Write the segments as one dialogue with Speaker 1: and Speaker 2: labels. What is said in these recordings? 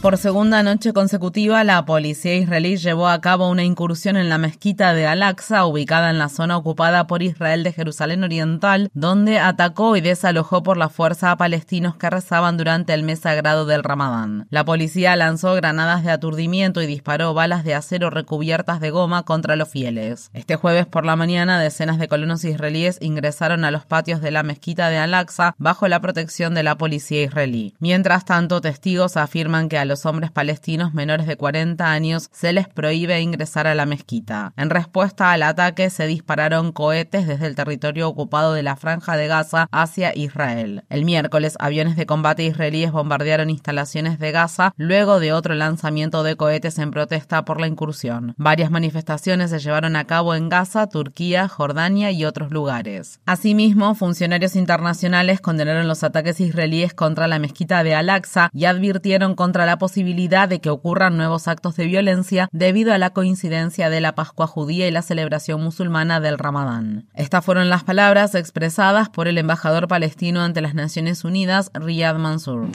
Speaker 1: Por segunda noche consecutiva, la policía israelí llevó a cabo una incursión en la mezquita de Al-Aqsa, ubicada en la zona ocupada por Israel de Jerusalén Oriental, donde atacó y desalojó por la fuerza a palestinos que rezaban durante el mes sagrado del Ramadán. La policía lanzó granadas de aturdimiento y disparó balas de acero recubiertas de goma contra los fieles. Este jueves por la mañana, decenas de colonos israelíes ingresaron a los patios de la mezquita de Al-Aqsa bajo la protección de la policía israelí. Mientras tanto, testigos afirman que a los hombres palestinos menores de 40 años se les prohíbe ingresar a la mezquita. En respuesta al ataque se dispararon cohetes desde el territorio ocupado de la franja de Gaza hacia Israel. El miércoles, aviones de combate israelíes bombardearon instalaciones de Gaza luego de otro lanzamiento de cohetes en protesta por la incursión. Varias manifestaciones se llevaron a cabo en Gaza, Turquía, Jordania y otros lugares. Asimismo, funcionarios internacionales condenaron los ataques israelíes contra la mezquita de Al-Aqsa y advirtieron contra la posibilidad de que ocurran nuevos actos de violencia debido a la coincidencia de la Pascua judía y la celebración musulmana del Ramadán. Estas fueron las palabras expresadas por el embajador palestino ante las Naciones Unidas, Riyad Mansour.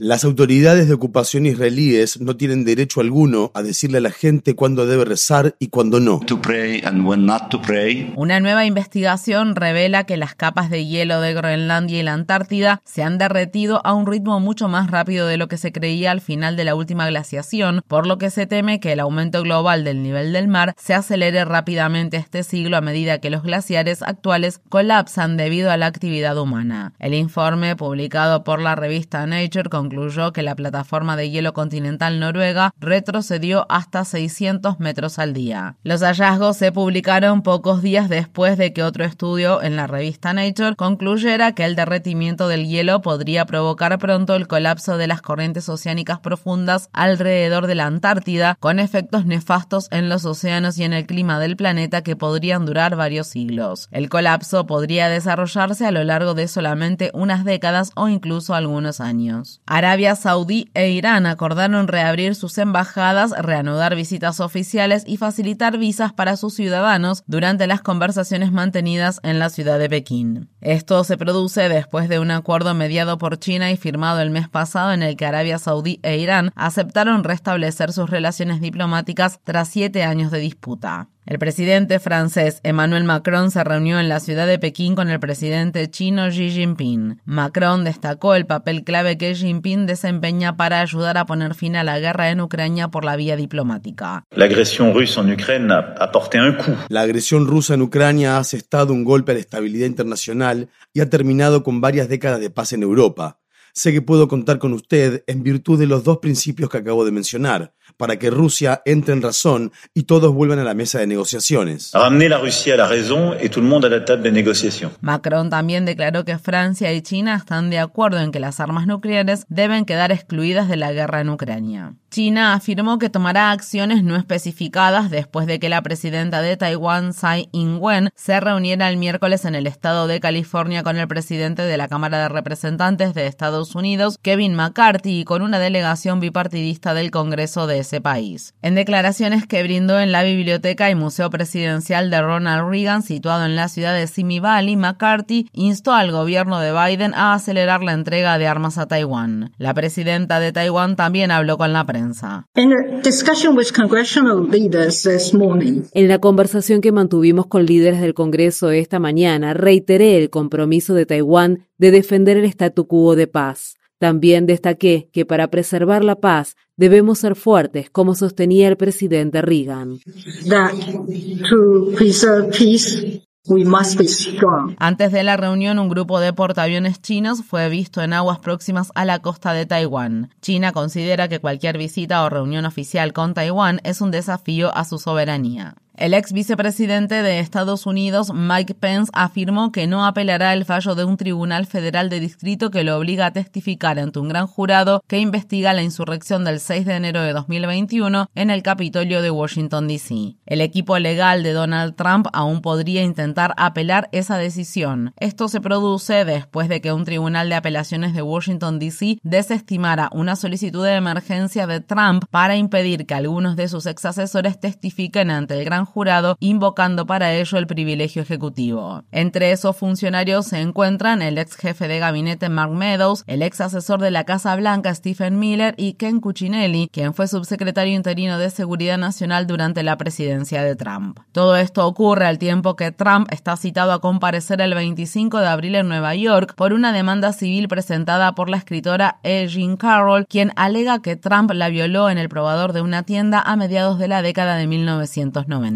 Speaker 2: Las autoridades de ocupación israelíes no tienen derecho alguno a decirle a la gente cuándo debe rezar y cuándo no.
Speaker 1: Una nueva investigación revela que las capas de hielo de Groenlandia y la Antártida se han derretido a un ritmo mucho más rápido de lo que se creía al final de la última glaciación, por lo que se teme que el aumento global del nivel del mar se acelere rápidamente este siglo a medida que los glaciares actuales colapsan debido a la actividad humana. El informe publicado por la revista Nature concluyó que la plataforma de hielo continental noruega retrocedió hasta 600 metros al día. Los hallazgos se publicaron pocos días después de que otro estudio en la revista Nature concluyera que el derretimiento del hielo podría provocar pronto el colapso de las corrientes oceánicas profundas alrededor de la Antártida, con efectos nefastos en los océanos y en el clima del planeta que podrían durar varios siglos. El colapso podría desarrollarse a lo largo de solamente unas décadas o incluso algunos años. Arabia Saudí e Irán acordaron reabrir sus embajadas, reanudar visitas oficiales y facilitar visas para sus ciudadanos durante las conversaciones mantenidas en la ciudad de Pekín. Esto se produce después de un acuerdo mediado por China y firmado el mes pasado en el que Arabia Saudí e Irán aceptaron restablecer sus relaciones diplomáticas tras siete años de disputa. El presidente francés Emmanuel Macron se reunió en la ciudad de Pekín con el presidente chino Xi Jinping. Macron destacó el papel clave que Jinping desempeña para ayudar a poner fin a la guerra en Ucrania por la vía diplomática.
Speaker 2: La agresión rusa en Ucrania ha un coup. La agresión rusa en Ucrania ha asestado un golpe a la estabilidad internacional y ha terminado con varias décadas de paz en Europa. Sé que puedo contar con usted en virtud de los dos principios que acabo de mencionar, para que Rusia entre en razón y todos vuelvan a la mesa de negociaciones.
Speaker 3: La Rusia a la razón y todo el mundo a la table de negociación.
Speaker 1: Macron también declaró que Francia y China están de acuerdo en que las armas nucleares deben quedar excluidas de la guerra en Ucrania. China afirmó que tomará acciones no especificadas después de que la presidenta de Taiwán, Tsai Ing-wen, se reuniera el miércoles en el estado de California con el presidente de la Cámara de Representantes de Estados Unidos, Kevin McCarthy, y con una delegación bipartidista del Congreso de ese país. En declaraciones que brindó en la Biblioteca y Museo Presidencial de Ronald Reagan, situado en la ciudad de Simi Valley, McCarthy instó al gobierno de Biden a acelerar la entrega de armas a Taiwán. La presidenta de Taiwán también habló con la prensa.
Speaker 4: En la conversación que mantuvimos con líderes del Congreso esta mañana, reiteré el compromiso de Taiwán de defender el statu quo de paz. También destaqué que para preservar la paz debemos ser fuertes, como sostenía el presidente Reagan.
Speaker 1: Antes de la reunión, un grupo de portaaviones chinos fue visto en aguas próximas a la costa de Taiwán. China considera que cualquier visita o reunión oficial con Taiwán es un desafío a su soberanía. El ex vicepresidente de Estados Unidos, Mike Pence, afirmó que no apelará el fallo de un tribunal federal de distrito que lo obliga a testificar ante un gran jurado que investiga la insurrección del 6 de enero de 2021 en el Capitolio de Washington, D.C. El equipo legal de Donald Trump aún podría intentar apelar esa decisión. Esto se produce después de que un tribunal de apelaciones de Washington, D.C. desestimara una solicitud de emergencia de Trump para impedir que algunos de sus ex asesores testifiquen ante el gran jurado, invocando para ello el privilegio ejecutivo. Entre esos funcionarios se encuentran el ex jefe de gabinete Mark Meadows, el ex asesor de la Casa Blanca Stephen Miller y Ken Cuccinelli, quien fue subsecretario interino de Seguridad Nacional durante la presidencia de Trump. Todo esto ocurre al tiempo que Trump está citado a comparecer el 25 de abril en Nueva York por una demanda civil presentada por la escritora E. Jean Carroll, quien alega que Trump la violó en el probador de una tienda a mediados de la década de 1990.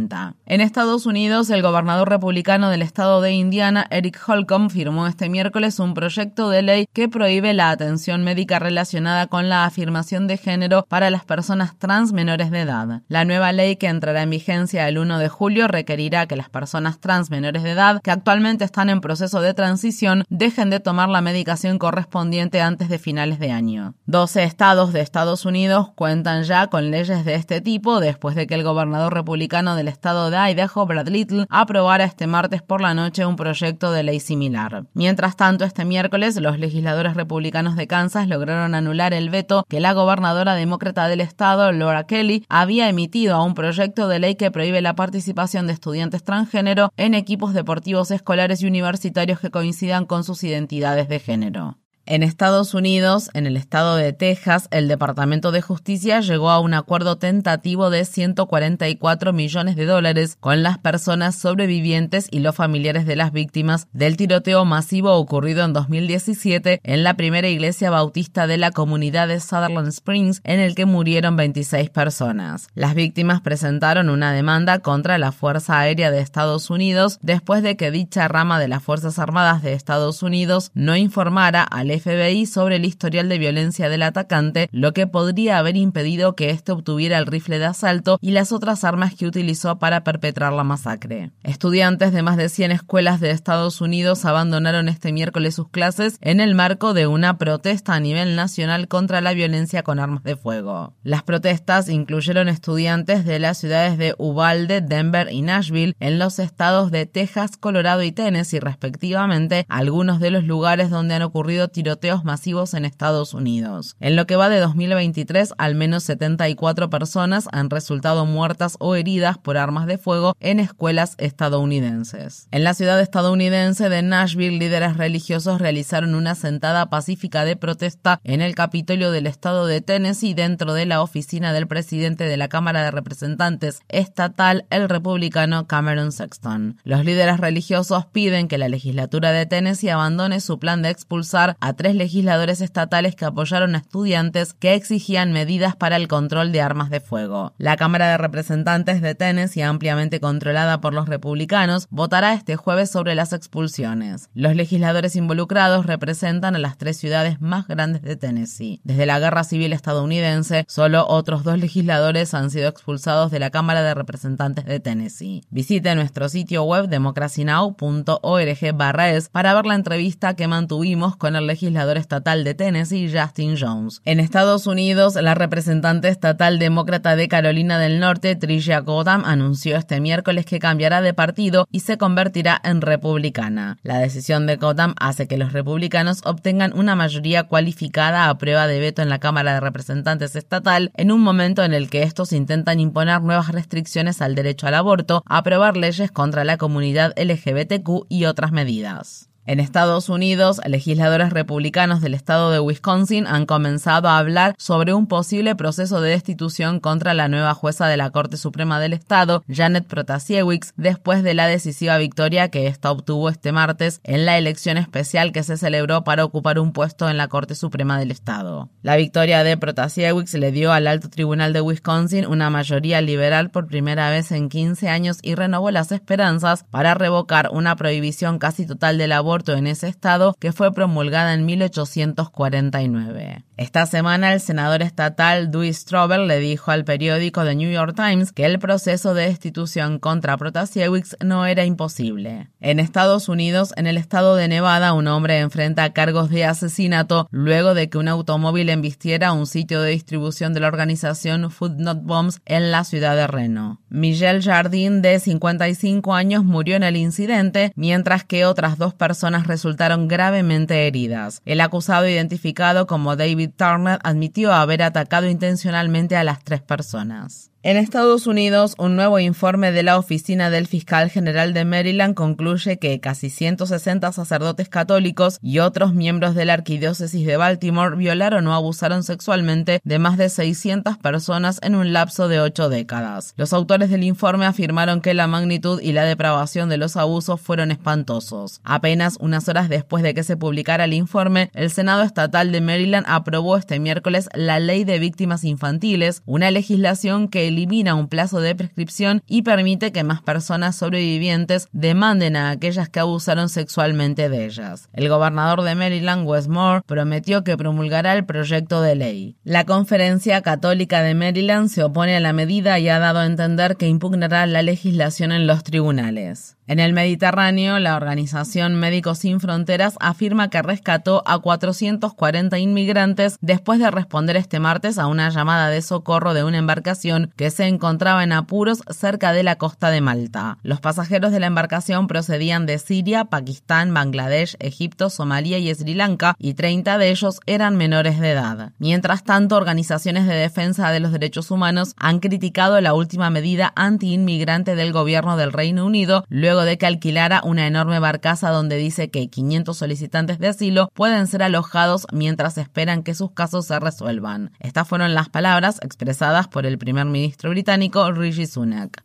Speaker 1: En Estados Unidos, el gobernador republicano del estado de Indiana, Eric Holcomb, firmó este miércoles un proyecto de ley que prohíbe la atención médica relacionada con la afirmación de género para las personas trans menores de edad. La nueva ley que entrará en vigencia el 1 de julio requerirá que las personas trans menores de edad que actualmente están en proceso de transición dejen de tomar la medicación correspondiente antes de finales de año. 12 estados de Estados Unidos cuentan ya con leyes de este tipo después de que el gobernador republicano estado de Idaho, Brad Little, aprobara este martes por la noche un proyecto de ley similar. Mientras tanto, este miércoles, los legisladores republicanos de Kansas lograron anular el veto que la gobernadora demócrata del estado, Laura Kelly, había emitido a un proyecto de ley que prohíbe la participación de estudiantes transgénero en equipos deportivos escolares y universitarios que coincidan con sus identidades de género. En Estados Unidos, en el estado de Texas, el Departamento de Justicia llegó a un acuerdo tentativo de 144 millones de dólares con las personas sobrevivientes y los familiares de las víctimas del tiroteo masivo ocurrido en 2017 en la primera iglesia bautista de la comunidad de Sutherland Springs, en el que murieron 26 personas. Las víctimas presentaron una demanda contra la Fuerza Aérea de Estados Unidos después de que dicha rama de las Fuerzas Armadas de Estados Unidos no informara al FBI sobre el historial de violencia del atacante, lo que podría haber impedido que éste obtuviera el rifle de asalto y las otras armas que utilizó para perpetrar la masacre. Estudiantes de más de 100 escuelas de Estados Unidos abandonaron este miércoles sus clases en el marco de una protesta a nivel nacional contra la violencia con armas de fuego. Las protestas incluyeron estudiantes de las ciudades de Uvalde, Denver y Nashville en los estados de Texas, Colorado y Tennessee respectivamente, algunos de los lugares donde han ocurrido tiroteos masivos en Estados Unidos. En lo que va de 2023, al menos 74 personas han resultado muertas o heridas por armas de fuego en escuelas estadounidenses. En la ciudad estadounidense de Nashville, líderes religiosos realizaron una sentada pacífica de protesta en el Capitolio del estado de Tennessee dentro de la oficina del presidente de la Cámara de Representantes estatal, el republicano Cameron Sexton. Los líderes religiosos piden que la legislatura de Tennessee abandone su plan de expulsar a tres legisladores estatales que apoyaron a estudiantes que exigían medidas para el control de armas de fuego. La Cámara de Representantes de Tennessee, ampliamente controlada por los republicanos, votará este jueves sobre las expulsiones. Los legisladores involucrados representan a las tres ciudades más grandes de Tennessee. Desde la Guerra Civil estadounidense, solo otros dos legisladores han sido expulsados de la Cámara de Representantes de Tennessee. Visite nuestro sitio web democracynow.org/es para ver la entrevista que mantuvimos con el legislador legislador estatal de Tennessee, Justin Jones. En Estados Unidos, la representante estatal demócrata de Carolina del Norte, Tricia Godam, anunció este miércoles que cambiará de partido y se convertirá en republicana. La decisión de Godam hace que los republicanos obtengan una mayoría cualificada a prueba de veto en la Cámara de Representantes estatal en un momento en el que estos intentan imponer nuevas restricciones al derecho al aborto, aprobar leyes contra la comunidad LGBTQ y otras medidas. En Estados Unidos, legisladores republicanos del estado de Wisconsin han comenzado a hablar sobre un posible proceso de destitución contra la nueva jueza de la Corte Suprema del Estado, Janet Protasiewicz, después de la decisiva victoria que ésta obtuvo este martes en la elección especial que se celebró para ocupar un puesto en la Corte Suprema del Estado. La victoria de Protasiewicz le dio al alto tribunal de Wisconsin una mayoría liberal por primera vez en 15 años y renovó las esperanzas para revocar una prohibición casi total del aborto en ese estado que fue promulgada en 1849. Esta semana el senador estatal Dewey Strobel le dijo al periódico The New York Times que el proceso de destitución contra Protasiewicz no era imposible. En Estados Unidos, en el estado de Nevada, un hombre enfrenta cargos de asesinato luego de que un automóvil embistiera un sitio de distribución de la organización Food Not Bombs en la ciudad de Reno. Michelle Jardine, de 55 años, murió en el incidente, mientras que otras dos personas resultaron gravemente heridas. El acusado identificado como David Turner admitió haber atacado intencionalmente a las tres personas. En Estados Unidos, un nuevo informe de la Oficina del Fiscal General de Maryland concluye que casi 160 sacerdotes católicos y otros miembros de la Arquidiócesis de Baltimore violaron o abusaron sexualmente de más de 600 personas en un lapso de ocho décadas. Los autores del informe afirmaron que la magnitud y la depravación de los abusos fueron espantosos. Apenas unas horas después de que se publicara el informe, el Senado Estatal de Maryland aprobó este miércoles la Ley de Víctimas Infantiles, una legislación que elimina un plazo de prescripción y permite que más personas sobrevivientes demanden a aquellas que abusaron sexualmente de ellas. El gobernador de Maryland, Wes Moore, prometió que promulgará el proyecto de ley. La Conferencia Católica de Maryland se opone a la medida y ha dado a entender que impugnará la legislación en los tribunales. En el Mediterráneo, la organización Médicos Sin Fronteras afirma que rescató a 440 inmigrantes después de responder este martes a una llamada de socorro de una embarcación que se encontraba en apuros cerca de la costa de Malta. Los pasajeros de la embarcación procedían de Siria, Pakistán, Bangladesh, Egipto, Somalia y Sri Lanka y 30 de ellos eran menores de edad. Mientras tanto, organizaciones de defensa de los derechos humanos han criticado la última medida anti-inmigrante del gobierno del Reino Unido luego luego de que alquilara una enorme barcaza donde dice que 500 solicitantes de asilo pueden ser alojados mientras esperan que sus casos se resuelvan. Estas fueron las palabras expresadas por el primer ministro británico Rishi Sunak.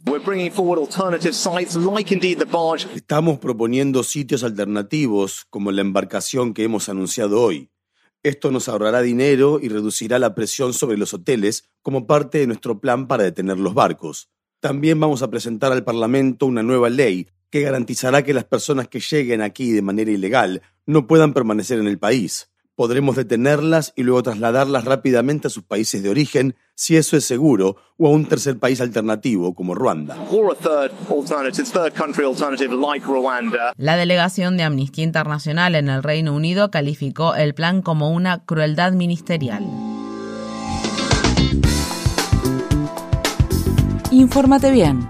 Speaker 2: Estamos proponiendo sitios alternativos como la embarcación que hemos anunciado hoy. Esto nos ahorrará dinero y reducirá la presión sobre los hoteles como parte de nuestro plan para detener los barcos. También vamos a presentar al Parlamento una nueva ley que garantizará que las personas que lleguen aquí de manera ilegal no puedan permanecer en el país. Podremos detenerlas y luego trasladarlas rápidamente a sus países de origen, si eso es seguro, o a un tercer país alternativo como Ruanda.
Speaker 1: La delegación de Amnistía Internacional en el Reino Unido calificó el plan como una crueldad ministerial.
Speaker 5: Infórmate bien